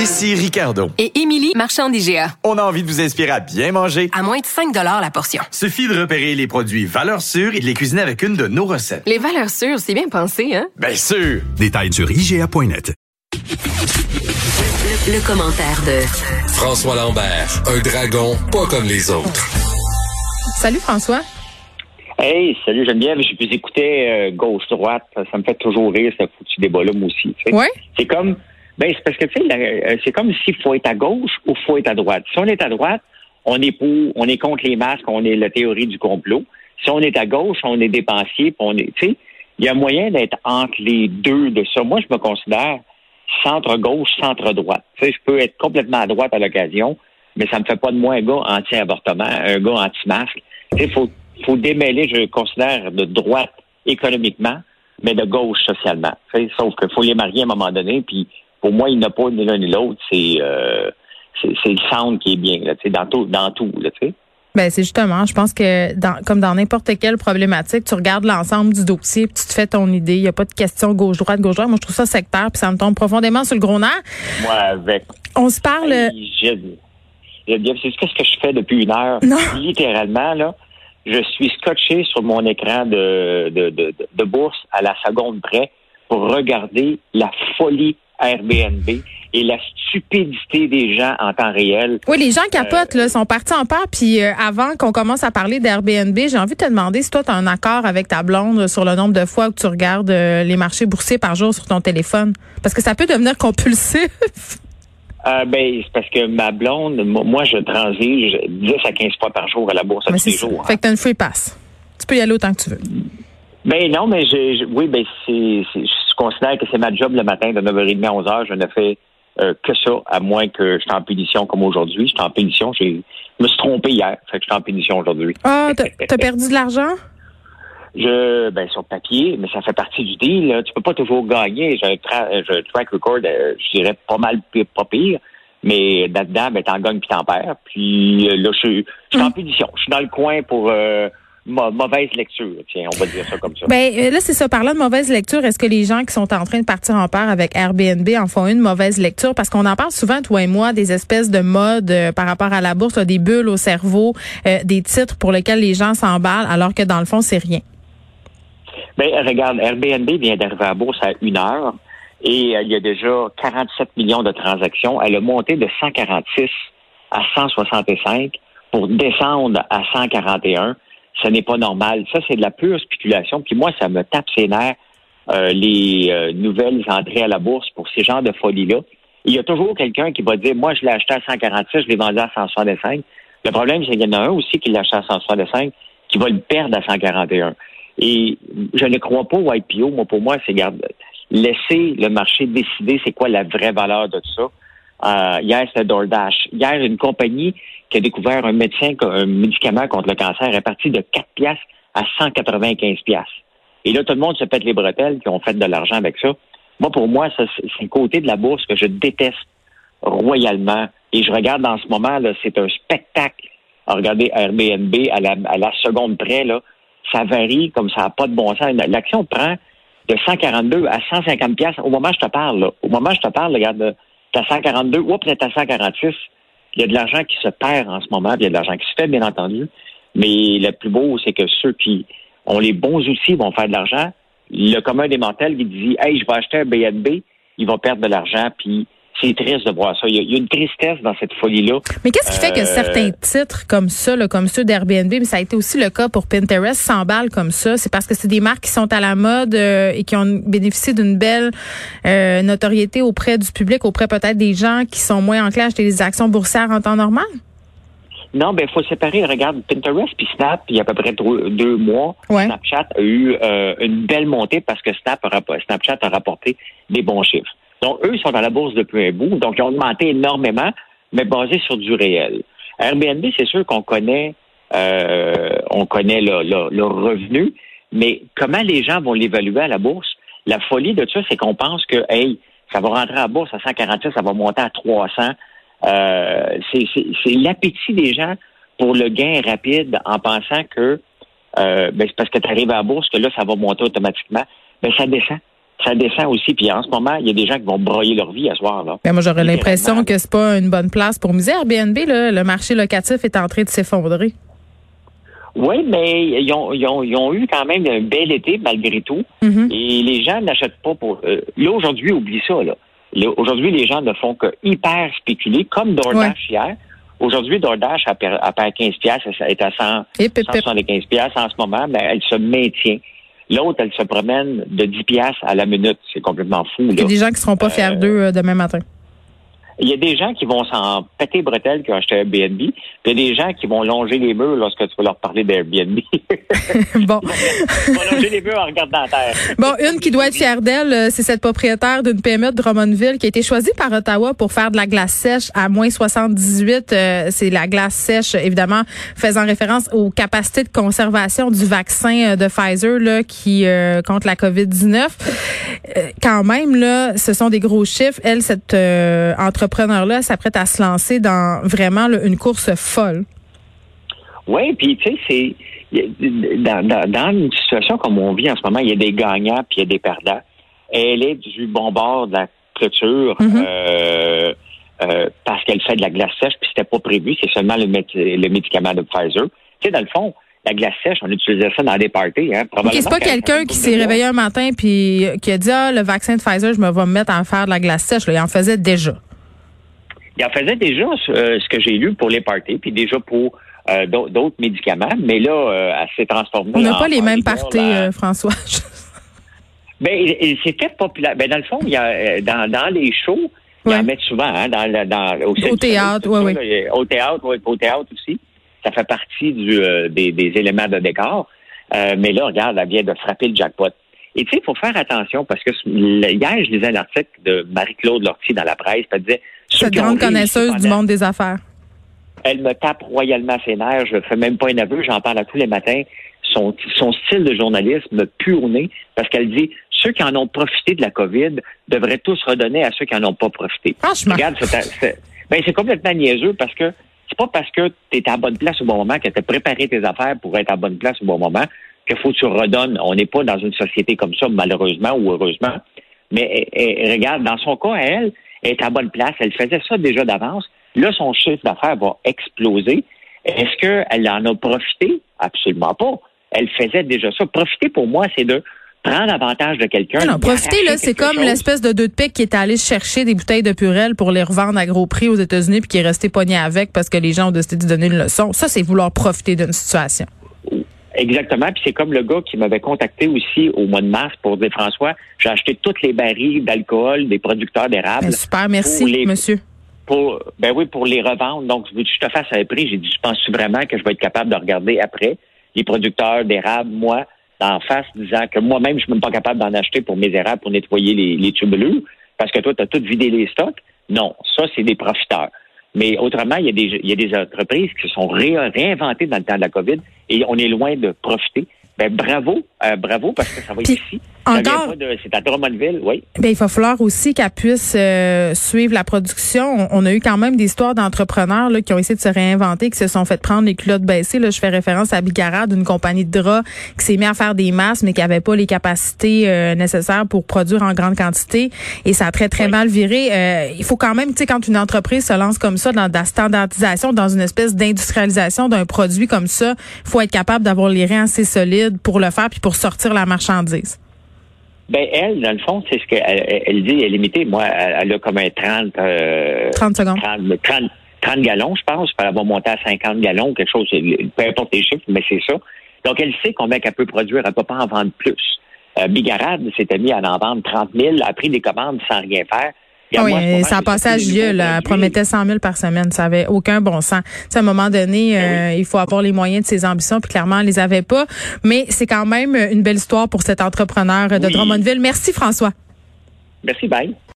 Ici Ricardo. Et Émilie, marchand d'IGA. On a envie de vous inspirer à bien manger. À moins de 5 la portion. Suffit de repérer les produits valeurs sûres et de les cuisiner avec une de nos recettes. Les valeurs sûres, c'est bien pensé, hein? Bien sûr! Détails sur IGA.net. Le, commentaire de François Lambert, un dragon pas comme les autres. Salut François. Hey, salut Geneviève, j'ai pu écouter euh, gauche-droite, ça me fait toujours rire, ce foutu débat-là, moi aussi. Ouais? C'est comme, ben, c'est parce que, tu sais, euh, c'est comme s'il faut être à gauche ou faut être à droite. Si on est à droite, on est pour, on est contre les masques, on est la théorie du complot. Si on est à gauche, on est dépensier, on est, tu sais, il y a moyen d'être entre les deux de ça. Moi, je me considère centre-gauche, centre-droite. Tu sais, je peux être complètement à droite à l'occasion, mais ça me fait pas de moi un gars anti-avortement, un gars anti-masque. Tu sais, faut faut démêler, je considère, de droite économiquement, mais de gauche socialement. Sauf qu'il faut les marier à un moment donné, puis pour moi, il n'y a pas ni l'un ni l'autre. C'est euh, c'est le sound qui est bien, là, dans tout, dans tout, là, tu sais. Ben c'est justement, je pense que dans, comme dans n'importe quelle problématique, tu regardes l'ensemble du dossier, puis tu te fais ton idée. Il n'y a pas de question gauche droite gauche droite. Moi, je trouve ça sectaire, puis ça me tombe profondément sur le gros nerf. Moi, avec. On se parle. c'est ce que je fais depuis une heure. Non. Littéralement là je suis scotché sur mon écran de, de, de, de, bourse à la seconde près pour regarder la folie Airbnb et la stupidité des gens en temps réel. Oui, les gens capotent, là, sont partis en part. Puis euh, avant qu'on commence à parler d'Airbnb, j'ai envie de te demander si toi, tu as un accord avec ta blonde sur le nombre de fois que tu regardes euh, les marchés boursiers par jour sur ton téléphone. Parce que ça peut devenir compulsif. Euh, ben, c'est parce que ma blonde, moi, je transige 10 à 15 fois par jour à la bourse à tous les jours. Fait que t'as une free pass. Tu peux y aller autant que tu veux. Ben non, mais je, oui, ben c'est, je considère que c'est ma job le matin de 9h30 à 11h. Je ne fais euh, que ça, à moins que je suis en pénition comme aujourd'hui. Je suis en pénition. Je me suis trompé hier. Fait que je suis en pénition aujourd'hui. Ah, t'as, as perdu de l'argent? Je, ben, sur papier, mais ça fait partie du deal. Là. Tu peux pas toujours gagner. J'ai un track record, euh, je dirais pas mal pas pire. Mais là-dedans, ben, t'en gagnes puis t'en perds. Puis euh, là, je suis en hum. pétition. Je suis dans le coin pour euh, mauvaise lecture. Tiens, on va dire ça comme ça. Ben là, c'est ça. Parlant de mauvaise lecture, est-ce que les gens qui sont en train de partir en part avec Airbnb en font une mauvaise lecture? Parce qu'on en parle souvent, toi et moi, des espèces de modes par rapport à la bourse, des bulles au cerveau, des titres pour lesquels les gens s'emballent, alors que dans le fond, c'est rien. Ben, regarde, Airbnb vient d'arriver à bourse à une heure et euh, il y a déjà 47 millions de transactions. Elle a monté de 146 à 165 pour descendre à 141. Ce n'est pas normal. Ça, c'est de la pure spéculation. Puis moi, ça me tape ses nerfs, euh, les euh, nouvelles entrées à la bourse pour ces genres de folies-là. Il y a toujours quelqu'un qui va dire, moi, je l'ai acheté à 146, je l'ai vendu à 165. Le problème, c'est qu'il y en a un aussi qui l'a acheté à 165 qui va le perdre à 141. Et je ne crois pas au IPO. Moi, pour moi, c'est laisser le marché décider c'est quoi la vraie valeur de tout ça. Euh, hier, c'était DoorDash. Hier, une compagnie qui a découvert un médecin, un médicament contre le cancer est parti de 4 piastres à 195 piastres. Et là, tout le monde se pète les bretelles qui ont fait de l'argent avec ça. Moi, pour moi, c'est le côté de la bourse que je déteste royalement. Et je regarde en ce moment, là, c'est un spectacle à regarder Airbnb à la, seconde près, là ça varie comme ça n'a pas de bon sens. L'action prend de 142 à 150 pièces au moment où je te parle. Au moment où je te parle, regarde, as 142 ou peut-être à 146. Il y a de l'argent qui se perd en ce moment, il y a de l'argent qui se fait, bien entendu. Mais le plus beau, c'est que ceux qui ont les bons outils vont faire de l'argent. Le commun des mortels qui dit Hey, je vais acheter un BNB, il va perdre de l'argent, puis c'est triste de voir ça. Il y, a, une tristesse dans cette folie-là. Mais qu'est-ce qui fait que euh, certains titres comme ça, comme ceux d'Airbnb, mais ça a été aussi le cas pour Pinterest, s'emballent comme ça? C'est parce que c'est des marques qui sont à la mode euh, et qui ont bénéficié d'une belle euh, notoriété auprès du public, auprès peut-être des gens qui sont moins enclins à acheter des actions boursières en temps normal? Non, ben il faut séparer. Regarde, Pinterest puis Snap, il y a à peu près deux, mois, Snapchat a eu une belle montée parce que Snap Snapchat a rapporté des bons chiffres. Donc, eux, ils sont dans la bourse depuis un bout. Donc, ils ont augmenté énormément, mais basé sur du réel. Airbnb, c'est sûr qu'on connaît, euh, on connaît le, revenu, mais comment les gens vont l'évaluer à la bourse? La folie de ça, c'est qu'on pense que, hey, ça va rentrer à la bourse à 146, ça va monter à 300. Euh, c'est l'appétit des gens pour le gain rapide en pensant que euh, ben, c'est parce que tu arrives à la bourse que là, ça va monter automatiquement. Mais ben, ça descend ça descend aussi. Puis en ce moment, il y a des gens qui vont broyer leur vie à ce soir. Là. Ben moi, j'aurais l'impression que c'est pas une bonne place pour miser. Airbnb, là, le marché locatif est en train de s'effondrer. Oui, mais ils ont, ils, ont, ils ont eu quand même un bel été malgré tout. Mhm. Et les gens n'achètent pas pour. euh, là, aujourd'hui, oublie ça. Là. Là, Aujourd'hui, les gens ne font que hyper spéculer, comme DoorDash hier. Aujourd'hui, DoorDash a per- a perdu 15 piastres, elle est à 100, Hip, hip, hip. 175 piastres en ce moment, mais elle se maintient. L'autre, elle se promène de 10 piastres à la minute. C'est complètement fou. Il y a des gens qui seront pas fiers d'eux euh, demain matin. Il y a des gens qui vont s'en péter bretelles qui ont acheté Airbnb. Puis il y a des gens qui vont longer les murs lorsque tu vas leur parler d'Airbnb. bon. Ils vont longer les murs en regardant la terre. Bon, une qui doit être fière d'elle, euh, c'est cette propriétaire d'une PME de Drummondville qui a été choisie par Ottawa pour faire de la glace sèche à moins 78. Euh, c'est la glace sèche, évidemment, faisant référence aux capacités de conservation du vaccin euh, de Pfizer là, qui euh, contre la COVID-19. Euh, quand même, là, ce sont des gros chiffres. Elle, cette euh, entrepreneur-là, s'apprête à se lancer dans vraiment là, une course folle. Oui, puis tu sais, c'est dans, dans, dans une situation comme on vit en ce moment, il y a des gagnants puis il y a des perdants. Elle est du bon bord de la clôture Mhm. euh, euh, parce qu'elle fait de la glace sèche puis c'était pas prévu, c'est seulement le, le médicament de Pfizer. Tu sais, dans le fond, la glace sèche, on utilisait ça dans des parties. Hein, c'est pas quelqu'un qui s'est réveillé un matin puis qui a dit ah le vaccin de Pfizer, je me vais me mettre à faire de la glace sèche. Là. Il en faisait déjà. Il en faisait déjà euh, ce que j'ai lu pour les parties, puis déjà pour euh, d'au- d'autres médicaments, mais là, euh, elle s'est transformée. On n'a en pas les mêmes parties, euh, François. Ben, c'était populaire. Ben, dans le fond, il y a euh, dans, dans les shows, ils Ouais. en mettent souvent, hein, dans, au, théâtre, y a- Au théâtre, oui, au théâtre aussi. Ça fait partie du, euh, des, des éléments de décor. Euh, mais là, regarde, elle vient de frapper le jackpot. Et tu sais, il faut faire attention parce que hier, je lisais un article de Marie-Claude Lortie dans la presse. Elle disait Cette grande connaisseuse du monde des affaires. elle me tape royalement ses nerfs. Je fais même pas un aveu, j'en parle à tous les matins. Son, son style de journalisme me pue au nez parce qu'elle dit ceux qui en ont profité de la COVID devraient tous redonner à ceux qui en ont pas profité. Franchement. Regarde, c'est, ben, c'est complètement niaiseux parce que c'est pas parce que tu es à la bonne place au bon moment, que tu as préparé tes affaires pour être à la bonne place au bon moment, qu'il faut que tu redonnes. On n'est pas dans une société comme ça, malheureusement ou heureusement. Mais eh, eh, regarde, dans son cas, elle, elle est à la bonne place. Elle faisait ça déjà d'avance. Là, son chiffre d'affaires va exploser. Est-ce qu'elle en a profité? Absolument pas. Elle faisait déjà ça. Profiter, pour moi, c'est de prendre avantage de quelqu'un. Non, profiter, là, c'est comme chose. l'espèce de deux de pique qui est allé chercher des bouteilles de Purel pour les revendre à gros prix aux États-Unis puis qui est resté pogné avec parce que les gens ont décidé de donner une leçon. Ça, c'est vouloir profiter d'une situation. Exactement. Puis c'est comme le gars qui m'avait contacté aussi au mois de mars pour dire François, j'ai acheté toutes les barils d'alcool des producteurs d'érable. Ben, super, merci, les- monsieur. Pour, ben oui, pour les revendre. Donc, je veux que je te fasse un prix. J'ai dit, je pense vraiment que je vais être capable de regarder après les producteurs d'érable, moi, en face, disant que moi-même, je suis même pas capable d'en acheter pour mes érables pour nettoyer les, les parce que toi, tu as tout vidé les stocks. Non, ça, c'est des profiteurs. Mais autrement, il y, a des, il y a des entreprises qui se sont ré- réinventées dans le temps de la COVID et on est loin de profiter. Ben, bravo, euh, bravo, parce que ça va être ici. Encore- C'est à Drummondville, oui. Ben, il va falloir aussi qu'elle puisse euh, suivre la production. On, on a eu quand même des histoires d'entrepreneurs là, qui ont essayé de se réinventer, qui se sont fait prendre les culottes baissées. Là, je fais référence à Bigarade, une compagnie de draps qui s'est mis à faire des masques, mais qui avait pas les capacités euh, nécessaires pour produire en grande quantité. Et ça a très, très Oui. mal viré. Euh, il faut quand même, tu sais, quand une entreprise se lance comme ça dans de la standardisation, dans une espèce d'industrialisation d'un produit comme ça, il faut être capable d'avoir les reins assez solides pour le faire puis pour sortir la marchandise? Ben, elle, dans le fond, c'est ce qu'elle elle, elle dit, elle est limitée. Moi, elle, elle a comme un 30, euh, 30 secondes. 30, 30, 30 gallons, je pense. Elle va monter à 50 gallons quelque chose. Peu importe les chiffres, mais c'est ça. Donc, elle sait combien qu'elle peut produire. Elle peut pas en vendre plus. Euh, Bigarade s'était mis à en vendre 30 000, a pris des commandes sans rien faire. Oui, moment, ça a passé à nouveaux Elle produits. promettait 100 000 par semaine. Ça avait aucun bon sens. À un moment donné, Ben euh, il faut avoir les moyens de ses ambitions, puis clairement, elle les avait pas. Mais c'est quand même une belle histoire pour cet entrepreneur de Oui. Drummondville. Merci, François. Merci, bye.